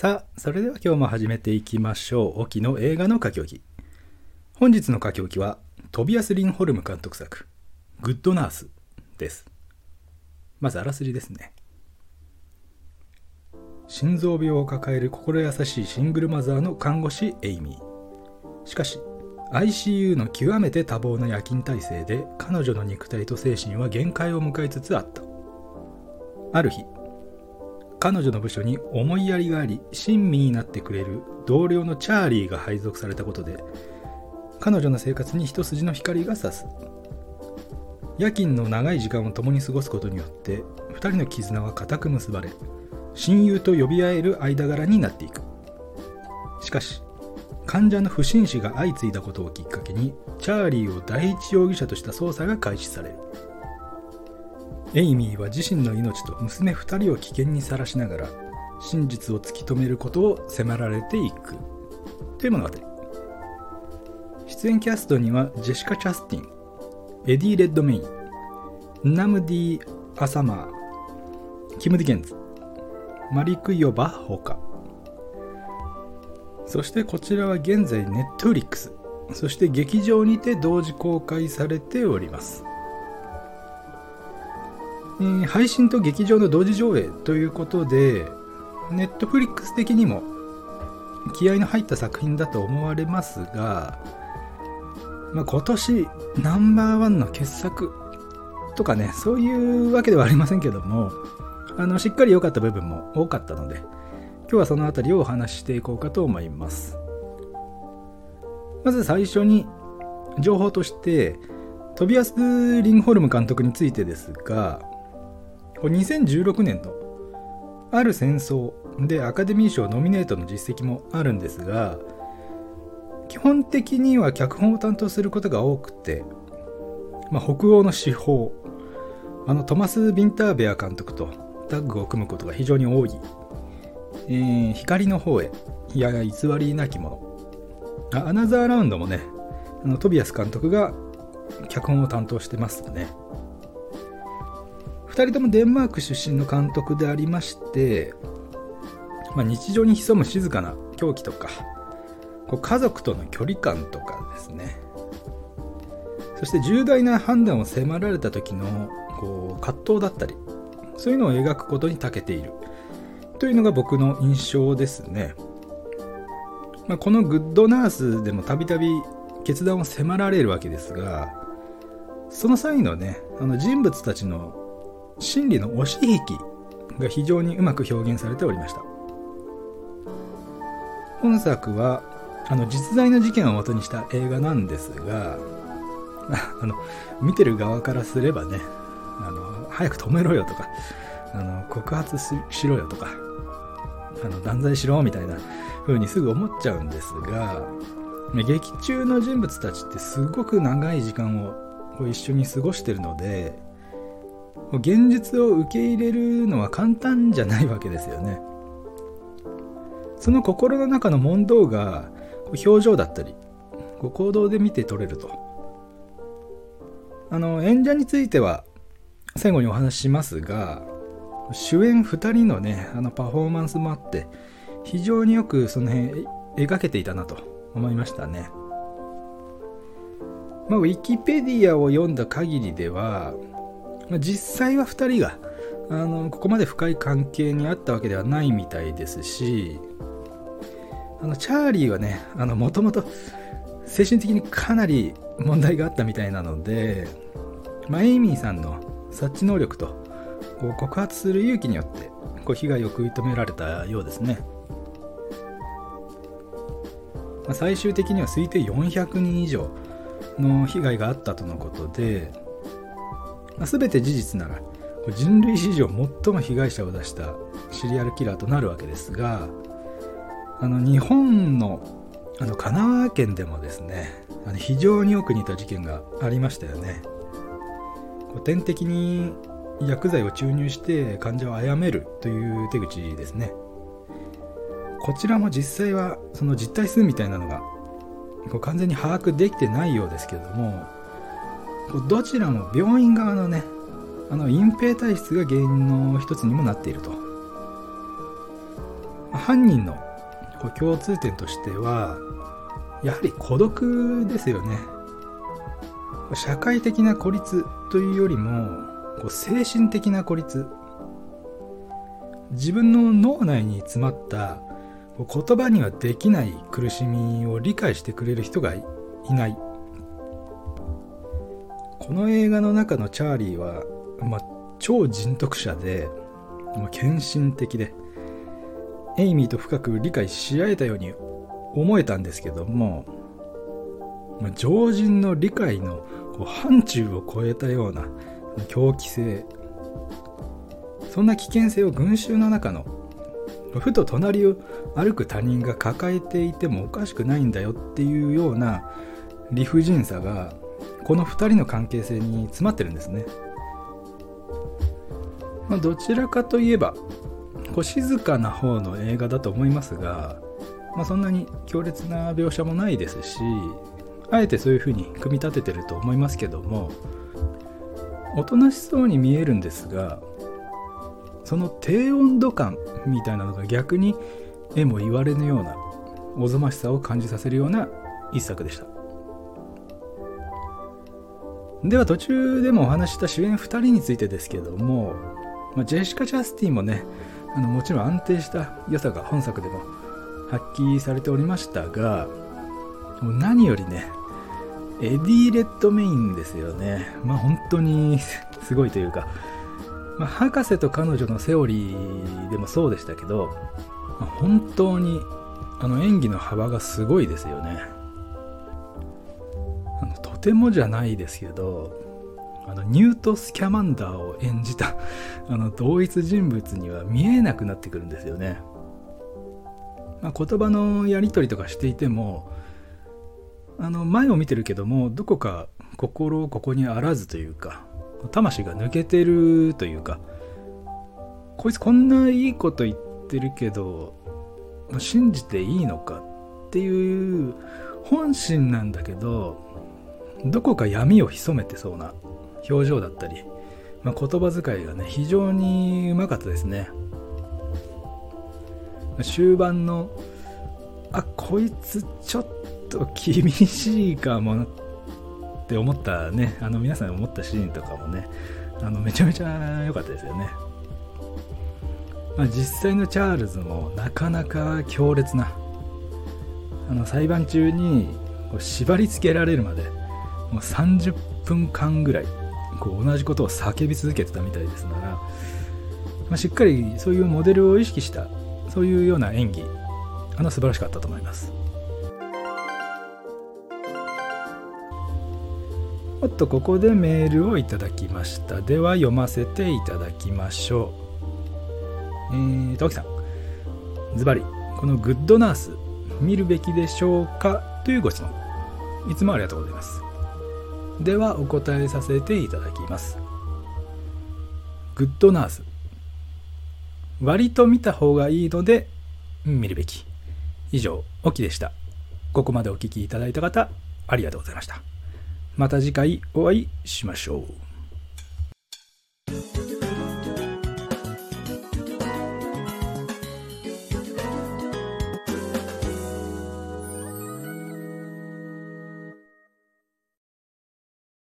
さあ、それでは今日も始めていきましょう。沖の映画の書き置き。本日の書き置きは、トビアス・リンホルム監督作、グッドナースです。まずあらすじですね。心臓病を抱える心優しいシングルマザーの看護師エイミー。しかし、ICU の極めて多忙な夜勤体制で彼女の肉体と精神は限界を迎えつつあった。ある日、彼女の部署に思いやりがあり親身になってくれる同僚のチャーリーが配属されたことで彼女の生活に一筋の光が差す。夜勤の長い時間を共に過ごすことによって2人の絆は固く結ばれ親友と呼び合える間柄になっていく。しかし患者の不審死が相次いだことをきっかけにチャーリーを第一容疑者とした捜査が開始されるエイミーは自身の命と娘2人を危険にさらしながら真実を突き止めることを迫られていく。という物語出演キャストにはジェシカ・チャスティンエディ・レッドメインナムディ・アサマーキム・ディケンズマリク・ヨバほかそしてこちらは現在ネットフリックス。そして劇場にて同時公開されております。えー、配信と劇場の同時上映ということで、ネットフリックス的にも気合の入った作品だと思われますが、まあ、今年ナンバーワンの傑作とかね、そういうわけではありませんけども、あのしっかり良かった部分も多かったので、今日はその辺りをお話ししていこうかと思います。まず最初に情報として、トビアス・リンホルム監督についてですが、これ2016年のある戦争でアカデミー賞ノミネートの実績もあるんですが基本的には脚本を担当することが多くて、まあ、北欧の司法あのトマス・ビンターベア監督とタッグを組むことが非常に多い、えー、光の方へやや偽りなきものアナザーラウンドもねあのトビアス監督が脚本を担当してますね。2人ともデンマーク出身の監督でありまして、まあ、日常に潜む静かな狂気とかこう家族との距離感とかですね。そして重大な判断を迫られた時のこう葛藤だったりそういうのを描くことに長けている。というのが僕の印象ですね、まあ、このグッドナースでもたびたび決断を迫られるわけですがその際のねあの人物たちの心理の押し引きが非常にうまく表現されておりました。本作はあの実在の事件を元にした映画なんですが あの見てる側からすればねあの早く止めろよとかあの告発しろよとかあの断罪しろみたいな風にすぐ思っちゃうんですが劇中の人物たちってすごく長い時間を一緒に過ごしてるので現実を受け入れるのは簡単じゃないわけですよね。その心の中の問答が表情だったり行動で見て取れると。あの演者については最後にお話ししますが主演2人のねあのパフォーマンスもあって非常によくその辺描けていたなと思いましたね。まあ、ウィキペディアを読んだ限りではまあ、実際は2人があのここまで深い関係にあったわけではないみたいですしあのチャーリーはねもともと精神的にかなり問題があったみたいなので、まあ、エイミーさんの察知能力とこう告発する勇気によってこう被害を食い止められたようですね、まあ、最終的には推定400人以上の被害があったとのことでま、全て事実なら人類史上最も被害者を出したシリアルキラーとなるわけですがあの日本のあの神奈川県でもですねあの非常によく似た事件がありましたよね。古典的に薬剤を注入して患者を殺めるという手口ですね。こちらも実際はその実態数みたいなのが完全に把握できてないようですけれどもどちらも病院側のねあの隠蔽体質が原因の一つにもなっていると。犯人の共通点としてはやはり孤独ですよね。社会的な孤立というよりも精神的な孤立。自分の脳内に詰まった言葉にはできない苦しみを理解してくれる人がいない。この映画の中のチャーリーは、まあ、超人徳者で、まあ、献身的でエイミーと深く理解し合えたように思えたんですけども、まあ、常人の理解のこう範疇を超えたような狂気性そんな危険性を群衆の中のふと隣を歩く他人が抱えていてもおかしくないんだよっていうような理不尽さがこの2人の関係性に詰まってるんですね、まあ、どちらかといえばこう静かな方の映画だと思いますが、まあ、そんなに強烈な描写もないですしあえてそういうふうに組み立ててると思いますけどもおとなしそうに見えるんですがその低温度感みたいなのが逆にえも言われぬようなおぞましさを感じさせるような一作でした。では途中でもお話した主演2人についてですけども、まあ、ジェシカ・チャスティンもねあのもちろん安定した良さが本作でも発揮されておりましたが何よりねエディ・レッドメインですよね。まあ本当に すごいというか、まあ、博士と彼女のセオリーでもそうでしたけど、まあ、本当にあの演技の幅がすごいですよね。てもじゃないですけど、あのニュート・スキャマンダーを演じた あの同一人物には見えなくなってくるんですよね。まあ、言葉のやり取りとかしていても、あの前を見てるけどもどこか心をここにあらずというか魂が抜けてるというかこいつこんないいこと言ってるけど信じていいのかっていう本心なんだけどどこか闇を潜めてそうな表情だったり、まあ、言葉遣いがね非常にうまかったですね終盤のあこいつちょっと厳しいかもって思ったね、あの皆さん思ったシーンとかもね、あのめちゃめちゃ良かったですよね。まあ、実際のチャールズもなかなか強烈な、あの裁判中に縛り付けられるまで、もう30分間ぐらいこう同じことを叫び続けてたみたいですから、まあ、しっかりそういうモデルを意識したそういうような演技あの素晴らしかったと思います。おっとここでメールをいただきました。では読ませていただきましょう。えーと、きさん。ズバリこのグッドナース見るべきでしょうか？というご質問。いつもありがとうございます。ではお答えさせていただきます。グッドナース。割と見た方がいいので見るべき。以上オキでした。ここまでお聴きいただいた方ありがとうございました。また次回お会いしましょう。